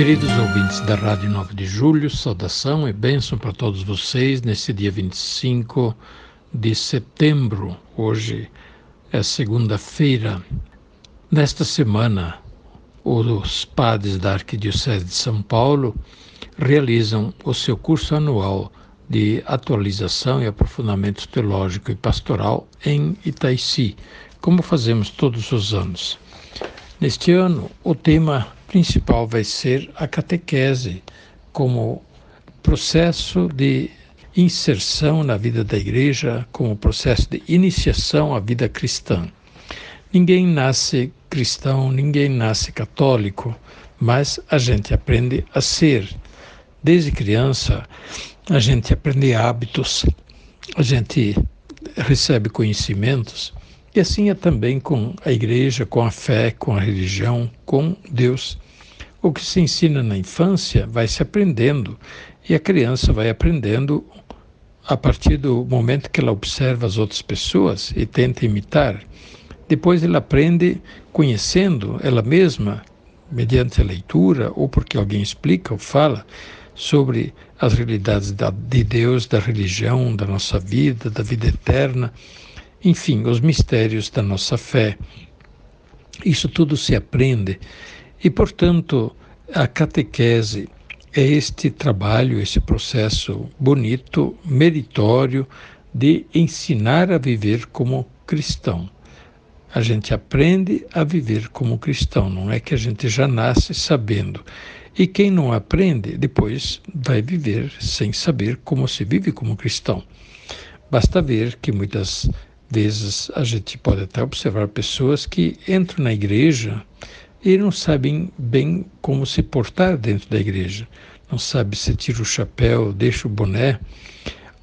Queridos ouvintes da Rádio 9 de Julho, saudação e bênção para todos vocês nesse dia 25 de setembro. Hoje é segunda-feira. Nesta semana, os padres da Arquidiocese de São Paulo realizam o seu curso anual de atualização e aprofundamento teológico e pastoral em Itaici, como fazemos todos os anos. Neste ano, o tema principal vai ser a catequese como processo de inserção na vida da igreja, como processo de iniciação à vida cristã. Ninguém nasce cristão, ninguém nasce católico, mas a gente aprende a ser. Desde criança, a gente aprende hábitos, a gente recebe conhecimentos e assim é também com a igreja, com a fé, com a religião, com Deus. O que se ensina na infância vai se aprendendo e a criança vai aprendendo a partir do momento que ela observa as outras pessoas e tenta imitar. Depois ela aprende conhecendo ela mesma, mediante a leitura ou porque alguém explica ou fala sobre as realidades de Deus, da religião, da nossa vida, da vida eterna enfim, os mistérios da nossa fé. Isso tudo se aprende e, portanto, a catequese é este trabalho, esse processo bonito, meritório de ensinar a viver como cristão. A gente aprende a viver como cristão, não é que a gente já nasce sabendo. E quem não aprende, depois vai viver sem saber como se vive como cristão. Basta ver que muitas vezes a gente pode até observar pessoas que entram na igreja e não sabem bem como se portar dentro da igreja. Não sabe se tira o chapéu, deixa o boné,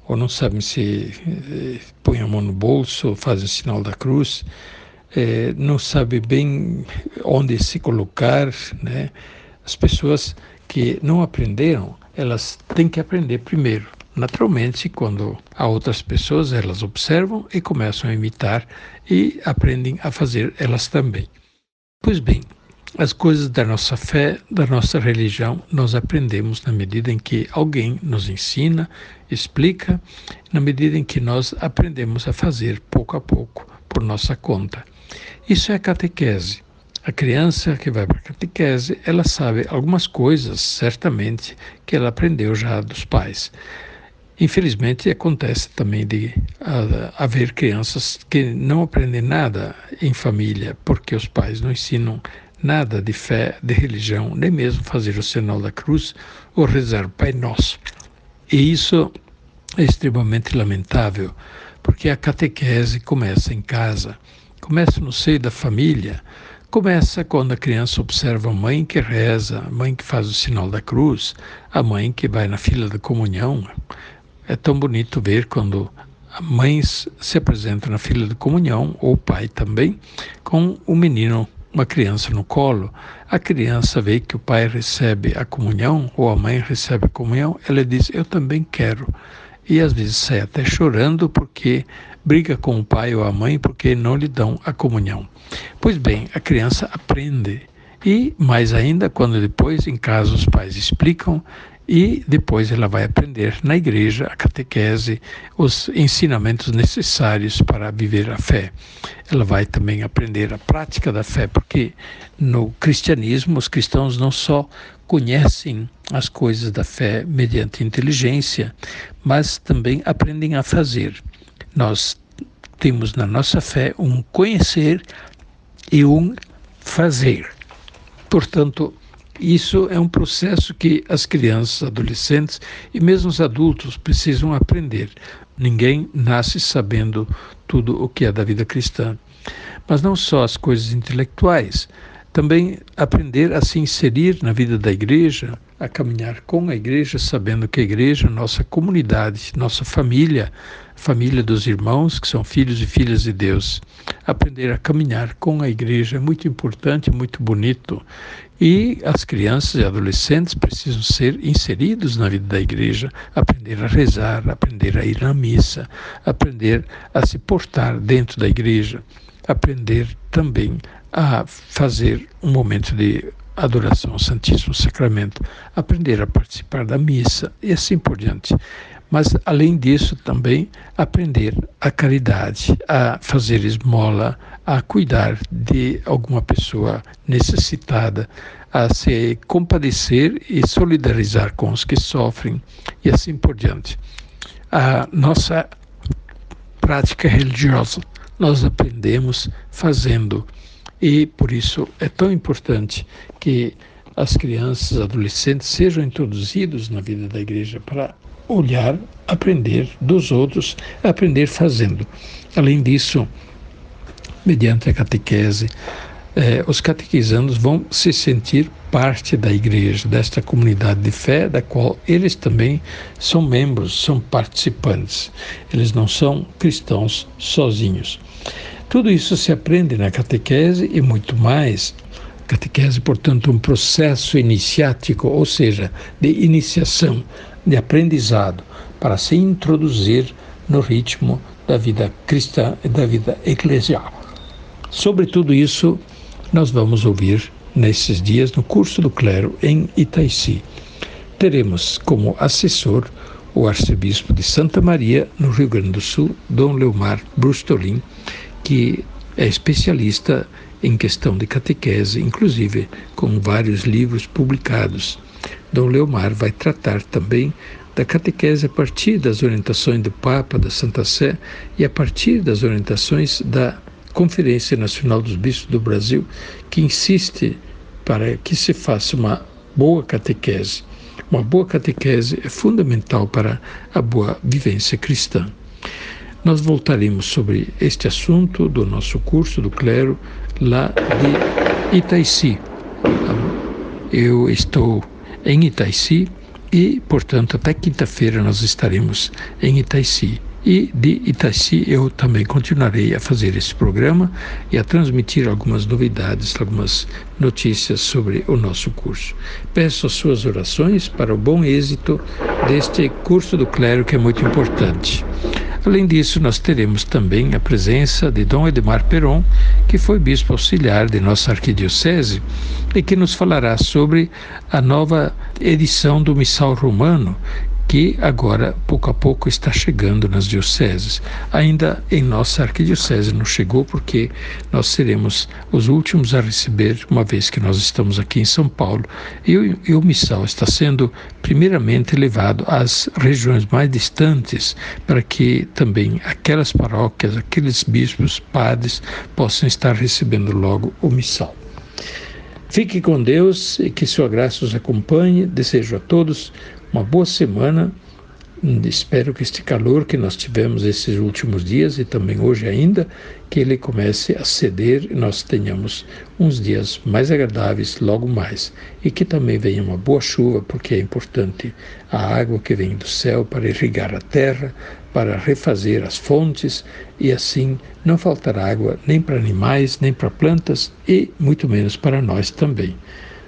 ou não sabe se eh, põe a mão no bolso, faz o sinal da cruz, eh, não sabe bem onde se colocar. Né? As pessoas que não aprenderam, elas têm que aprender primeiro. Naturalmente, quando há outras pessoas, elas observam e começam a imitar e aprendem a fazer elas também. Pois bem, as coisas da nossa fé, da nossa religião, nós aprendemos na medida em que alguém nos ensina, explica, na medida em que nós aprendemos a fazer pouco a pouco por nossa conta. Isso é catequese. A criança que vai para a catequese, ela sabe algumas coisas, certamente, que ela aprendeu já dos pais. Infelizmente, acontece também de haver crianças que não aprendem nada em família, porque os pais não ensinam nada de fé, de religião, nem mesmo fazer o sinal da cruz ou rezar o Pai Nosso. E isso é extremamente lamentável, porque a catequese começa em casa, começa no seio da família, começa quando a criança observa a mãe que reza, a mãe que faz o sinal da cruz, a mãe que vai na fila da comunhão, é tão bonito ver quando mães se apresentam na fila de comunhão, ou o pai também, com o menino, uma criança no colo. A criança vê que o pai recebe a comunhão, ou a mãe recebe a comunhão, ela diz: Eu também quero. E às vezes sai até chorando porque briga com o pai ou a mãe porque não lhe dão a comunhão. Pois bem, a criança aprende. E mais ainda, quando depois em casa os pais explicam, e depois ela vai aprender na igreja a catequese, os ensinamentos necessários para viver a fé. Ela vai também aprender a prática da fé, porque no cristianismo os cristãos não só conhecem as coisas da fé mediante inteligência, mas também aprendem a fazer. Nós temos na nossa fé um conhecer e um fazer. Portanto, isso é um processo que as crianças, adolescentes e mesmo os adultos precisam aprender. Ninguém nasce sabendo tudo o que é da vida cristã. Mas não só as coisas intelectuais, Também aprender a se inserir na vida da igreja, a caminhar com a igreja, sabendo que a igreja é nossa comunidade, nossa família, família dos irmãos que são filhos e filhas de Deus. Aprender a caminhar com a igreja é muito importante, muito bonito. E as crianças e adolescentes precisam ser inseridos na vida da igreja, aprender a rezar, aprender a ir na missa, aprender a se portar dentro da igreja, aprender também a fazer um momento de adoração ao Santíssimo Sacramento, aprender a participar da missa e assim por diante. Mas, além disso, também aprender a caridade, a fazer esmola, a cuidar de alguma pessoa necessitada, a se compadecer e solidarizar com os que sofrem e assim por diante. A nossa prática religiosa nós aprendemos fazendo e por isso é tão importante que as crianças, adolescentes sejam introduzidos na vida da igreja para olhar, aprender dos outros, aprender fazendo. Além disso, mediante a catequese, eh, os catequizandos vão se sentir parte da igreja, desta comunidade de fé, da qual eles também são membros, são participantes. Eles não são cristãos sozinhos. Tudo isso se aprende na catequese e muito mais. Catequese, portanto, um processo iniciático, ou seja, de iniciação, de aprendizado, para se introduzir no ritmo da vida cristã e da vida eclesial. Sobre tudo isso, nós vamos ouvir nesses dias no curso do clero em Itaici. Teremos como assessor o arcebispo de Santa Maria, no Rio Grande do Sul, Dom Leomar Brustolin, que é especialista em questão de catequese, inclusive com vários livros publicados. Dom Leomar vai tratar também da catequese a partir das orientações do Papa, da Santa Sé e a partir das orientações da Conferência Nacional dos Bispos do Brasil, que insiste para que se faça uma boa catequese. Uma boa catequese é fundamental para a boa vivência cristã. Nós voltaremos sobre este assunto do nosso curso do clero lá de Itaici. Eu estou em Itaici e, portanto, até quinta-feira nós estaremos em Itaici. E de Itaci eu também continuarei a fazer esse programa e a transmitir algumas novidades, algumas notícias sobre o nosso curso. Peço as suas orações para o bom êxito deste curso do clero que é muito importante. Além disso, nós teremos também a presença de Dom Edmar Peron, que foi bispo auxiliar de nossa arquidiocese e que nos falará sobre a nova edição do Missal Romano, que agora, pouco a pouco, está chegando nas dioceses. Ainda em nossa arquidiocese não chegou, porque nós seremos os últimos a receber, uma vez que nós estamos aqui em São Paulo, e e o missal está sendo, primeiramente, levado às regiões mais distantes, para que também aquelas paróquias, aqueles bispos, padres, possam estar recebendo logo o missal. Fique com Deus e que sua graça os acompanhe. Desejo a todos uma boa semana. Espero que este calor que nós tivemos esses últimos dias e também hoje ainda, que ele comece a ceder e nós tenhamos uns dias mais agradáveis logo mais. E que também venha uma boa chuva, porque é importante a água que vem do céu para irrigar a terra, para refazer as fontes e assim não faltar água nem para animais, nem para plantas e muito menos para nós também.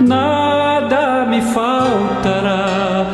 nada me faltará